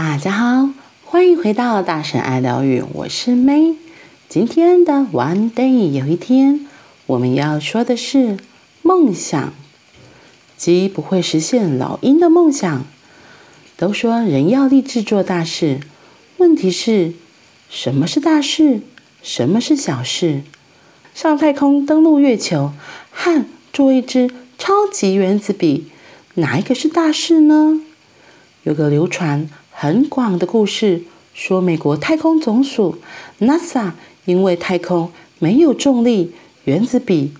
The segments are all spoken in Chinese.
大家好，欢迎回到大神爱疗愈，我是 May。今天的 One Day 有一天，我们要说的是梦想。鸡不会实现老鹰的梦想。都说人要立志做大事，问题是，什么是大事？什么是小事？上太空登陆月球和做一支超级原子笔，哪一个是大事呢？有个流传很广的故事，说美国太空总署 NASA 因为太空没有重力，原子笔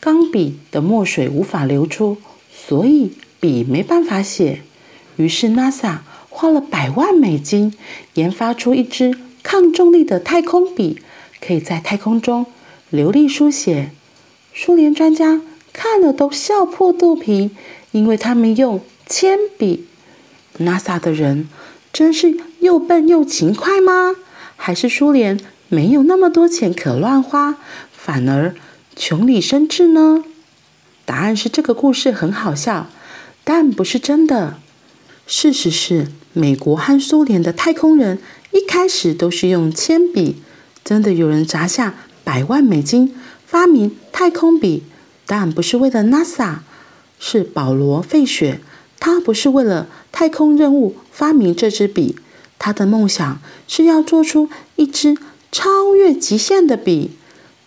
钢笔的墨水无法流出，所以笔没办法写。于是 NASA 花了百万美金研发出一支抗重力的太空笔，可以在太空中。流利书写，苏联专家看了都笑破肚皮，因为他们用铅笔。NASA 的人真是又笨又勤快吗？还是苏联没有那么多钱可乱花，反而穷里生智呢？答案是这个故事很好笑，但不是真的。事实是，美国和苏联的太空人一开始都是用铅笔，真的有人砸下。百万美金发明太空笔，但不是为了 NASA，是保罗·费雪。他不是为了太空任务发明这支笔，他的梦想是要做出一支超越极限的笔。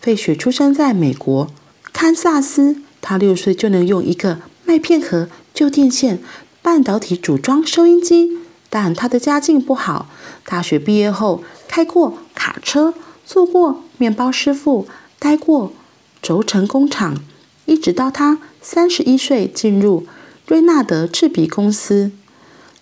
费雪出生在美国堪萨斯，他六岁就能用一个麦片盒、旧电线、半导体组装收音机，但他的家境不好。大学毕业后，开过卡车。做过面包师傅，待过轴承工厂，一直到他三十一岁进入瑞纳德制笔公司。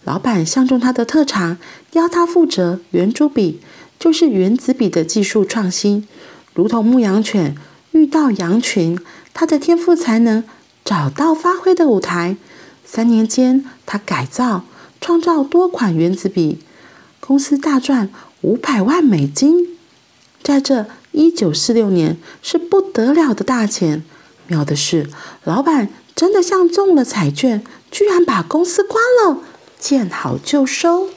老板相中他的特长，邀他负责圆珠笔，就是原子笔的技术创新。如同牧羊犬遇到羊群，他的天赋才能找到发挥的舞台。三年间，他改造创造多款原子笔，公司大赚五百万美金。在这一九四六年是不得了的大钱。妙的是，老板真的像中了彩券，居然把公司关了，见好就收。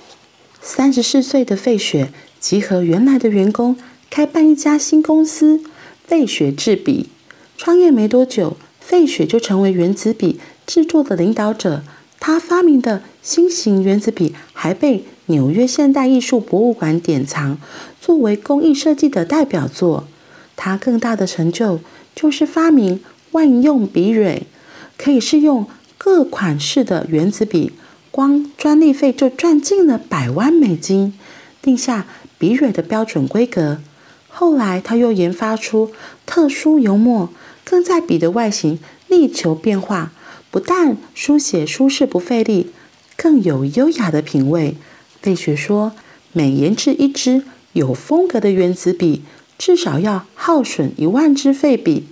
三十四岁的费雪集合原来的员工，开办一家新公司——费雪制笔。创业没多久，费雪就成为原子笔制作的领导者。他发明的新型原子笔还被纽约现代艺术博物馆典藏，作为工艺设计的代表作。他更大的成就就是发明万用笔蕊，可以是用各款式的原子笔，光专利费就赚进了百万美金，定下笔蕊的标准规格。后来他又研发出特殊油墨，更在笔的外形力求变化，不但书写舒适不费力，更有优雅的品味。费雪说：“每研制一支有风格的原子笔，至少要耗损一万支废笔。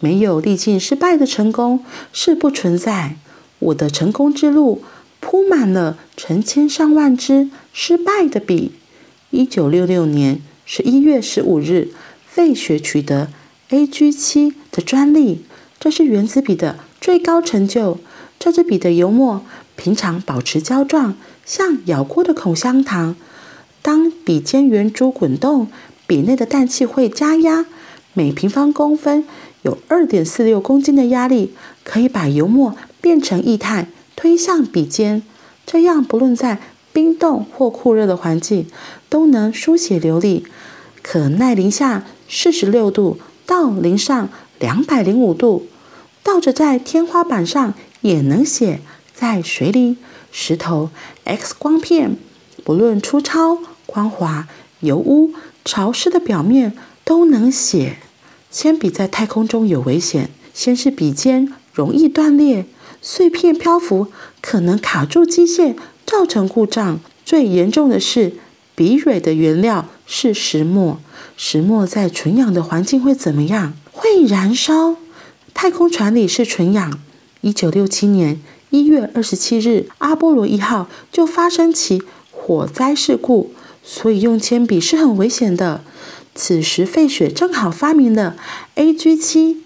没有历尽失败的成功是不存在。我的成功之路铺满了成千上万支失败的笔。”一九六六年十一月十五日，费雪取得 A.G. 七的专利，这是原子笔的最高成就。这支笔的油墨平常保持胶状。像咬过的口香糖。当笔尖圆珠滚动，笔内的氮气会加压，每平方公分有二点四六公斤的压力，可以把油墨变成液态，推向笔尖。这样不论在冰冻或酷热的环境，都能书写流利，可耐零下四十六度到零上两百零五度。倒着在天花板上也能写，在水里。石头、X 光片，不论粗糙、光滑、油污、潮湿的表面都能写。铅笔在太空中有危险，先是笔尖容易断裂，碎片漂浮可能卡住机械，造成故障。最严重的是，笔蕊的原料是石墨，石墨在纯氧的环境会怎么样？会燃烧。太空船里是纯氧。一九六七年。一月二十七日，阿波罗一号就发生起火灾事故，所以用铅笔是很危险的。此时，费雪正好发明了 AG7，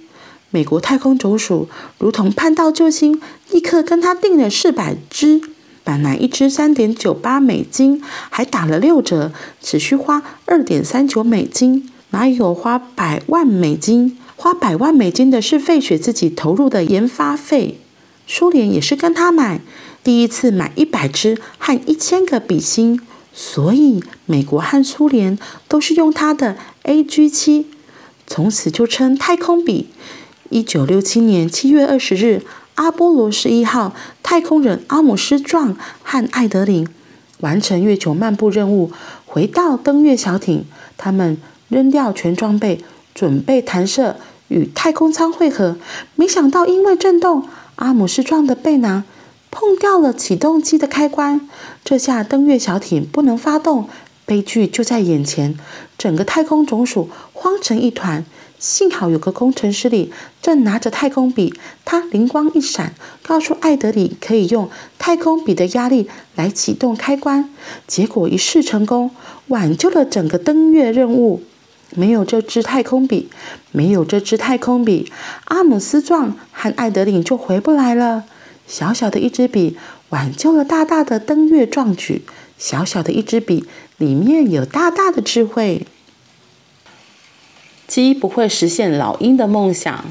美国太空总署如同盼到救星，立刻跟他订了四百支本来一支三点九八美金，还打了六折，只需花二点三九美金。哪有花百万美金？花百万美金的是费雪自己投入的研发费。苏联也是跟他买，第一次买一百支和一千个笔芯，所以美国和苏联都是用它的 AG7，从此就称太空笔。一九六七年七月二十日，阿波罗十一号太空人阿姆斯壮和艾德林完成月球漫步任务，回到登月小艇，他们扔掉全装备，准备弹射与太空舱会合。没想到因为震动，阿姆斯壮的背囊碰掉了启动机的开关，这下登月小艇不能发动，悲剧就在眼前，整个太空总署慌成一团。幸好有个工程师里正拿着太空笔，他灵光一闪，告诉艾德里可以用太空笔的压力来启动开关。结果一试成功，挽救了整个登月任务。没有这支太空笔，没有这支太空笔，阿姆斯壮和艾德里就回不来了。小小的一支笔挽救了大大的登月壮举，小小的一支笔里面有大大的智慧。鸡不会实现老鹰的梦想。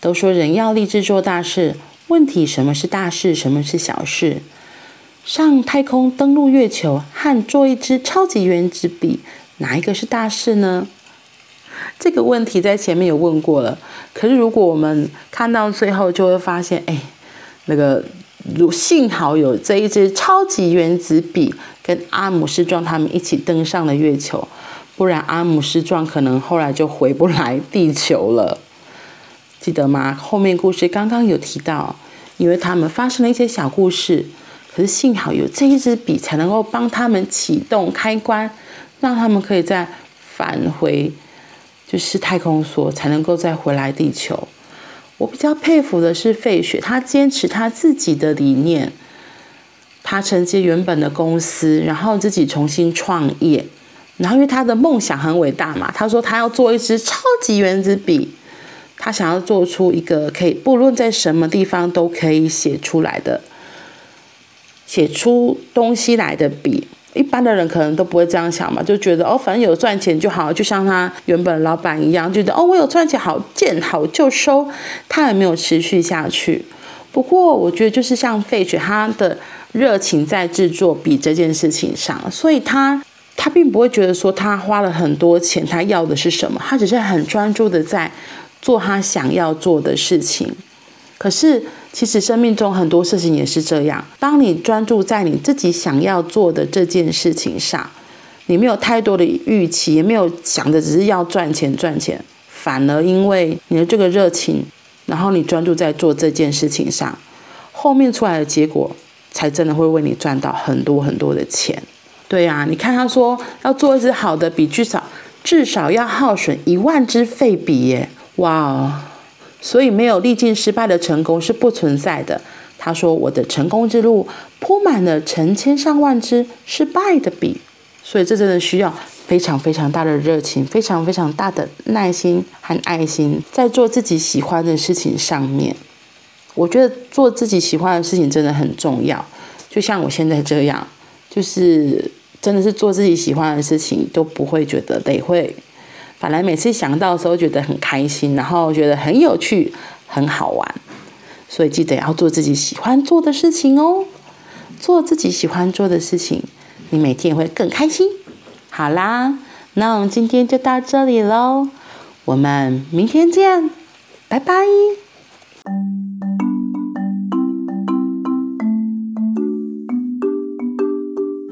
都说人要立志做大事，问题什么是大事，什么是小事？上太空登陆月球和做一支超级原子笔，哪一个是大事呢？这个问题在前面有问过了。可是如果我们看到最后，就会发现，哎，那个如幸好有这一支超级原子笔，跟阿姆斯壮他们一起登上了月球。不然，阿姆斯壮可能后来就回不来地球了，记得吗？后面故事刚刚有提到，因为他们发生了一些小故事，可是幸好有这一支笔，才能够帮他们启动开关，让他们可以再返回，就是太空梭，才能够再回来地球。我比较佩服的是费雪，他坚持他自己的理念，他承接原本的公司，然后自己重新创业。然后，因为他的梦想很伟大嘛，他说他要做一支超级原子笔，他想要做出一个可以不论在什么地方都可以写出来的、写出东西来的笔。一般的人可能都不会这样想嘛，就觉得哦，反正有赚钱就好，就像他原本老板一样，觉得哦，我有赚钱，好见好就收，他也没有持续下去。不过，我觉得就是像费雪，他的热情在制作笔这件事情上，所以他。他并不会觉得说他花了很多钱，他要的是什么？他只是很专注的在做他想要做的事情。可是，其实生命中很多事情也是这样。当你专注在你自己想要做的这件事情上，你没有太多的预期，也没有想着只是要赚钱赚钱，反而因为你的这个热情，然后你专注在做这件事情上，后面出来的结果才真的会为你赚到很多很多的钱。对呀、啊，你看他说要做一支好的笔，至少至少要耗损一万支废笔耶！哇哦，所以没有历尽失败的成功是不存在的。他说我的成功之路铺满了成千上万支失败的笔，所以这真的需要非常非常大的热情，非常非常大的耐心和爱心，在做自己喜欢的事情上面。我觉得做自己喜欢的事情真的很重要，就像我现在这样，就是。真的是做自己喜欢的事情都不会觉得累，会反而每次想到的时候觉得很开心，然后觉得很有趣、很好玩。所以记得要做自己喜欢做的事情哦，做自己喜欢做的事情，你每天也会更开心。好啦，那我们今天就到这里喽，我们明天见，拜拜。